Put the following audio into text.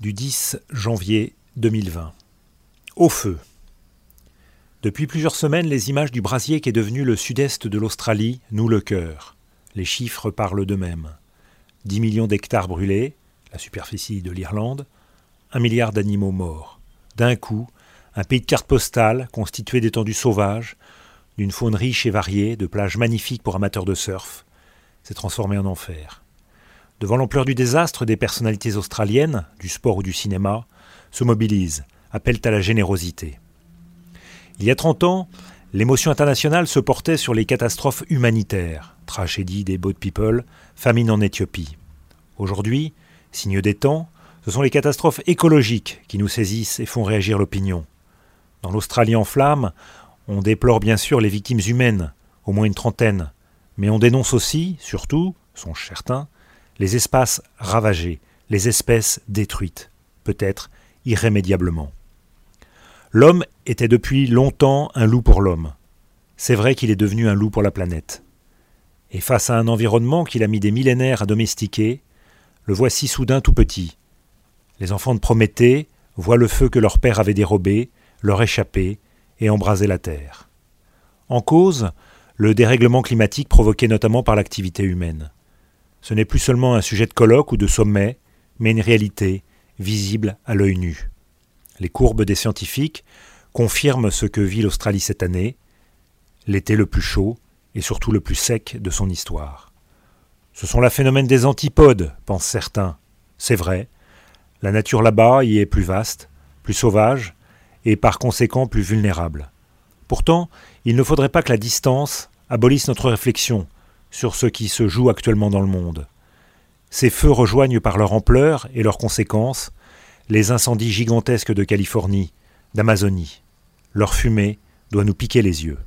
du 10 janvier 2020. Au feu. Depuis plusieurs semaines, les images du brasier qui est devenu le sud-est de l'Australie nouent le cœur. Les chiffres parlent d'eux-mêmes. 10 millions d'hectares brûlés, la superficie de l'Irlande, un milliard d'animaux morts. D'un coup, un pays de cartes postales constitué d'étendues sauvages, d'une faune riche et variée, de plages magnifiques pour amateurs de surf, s'est transformé en enfer. Devant l'ampleur du désastre, des personnalités australiennes, du sport ou du cinéma, se mobilisent, appellent à la générosité. Il y a 30 ans, l'émotion internationale se portait sur les catastrophes humanitaires, tragédie des boat people, famine en Éthiopie. Aujourd'hui, signe des temps, ce sont les catastrophes écologiques qui nous saisissent et font réagir l'opinion. Dans l'Australie en flammes, on déplore bien sûr les victimes humaines, au moins une trentaine, mais on dénonce aussi, surtout, sont certains, les espaces ravagés, les espèces détruites, peut-être irrémédiablement. L'homme était depuis longtemps un loup pour l'homme. C'est vrai qu'il est devenu un loup pour la planète. Et face à un environnement qu'il a mis des millénaires à domestiquer, le voici soudain tout petit. Les enfants de Prométhée voient le feu que leur père avait dérobé, leur échapper et embraser la terre. En cause, le dérèglement climatique provoqué notamment par l'activité humaine. Ce n'est plus seulement un sujet de colloque ou de sommet, mais une réalité visible à l'œil nu. Les courbes des scientifiques confirment ce que vit l'Australie cette année, l'été le plus chaud et surtout le plus sec de son histoire. Ce sont la phénomène des antipodes, pensent certains. C'est vrai, la nature là-bas y est plus vaste, plus sauvage, et par conséquent plus vulnérable. Pourtant, il ne faudrait pas que la distance abolisse notre réflexion sur ce qui se joue actuellement dans le monde. Ces feux rejoignent par leur ampleur et leurs conséquences les incendies gigantesques de Californie, d'Amazonie. Leur fumée doit nous piquer les yeux.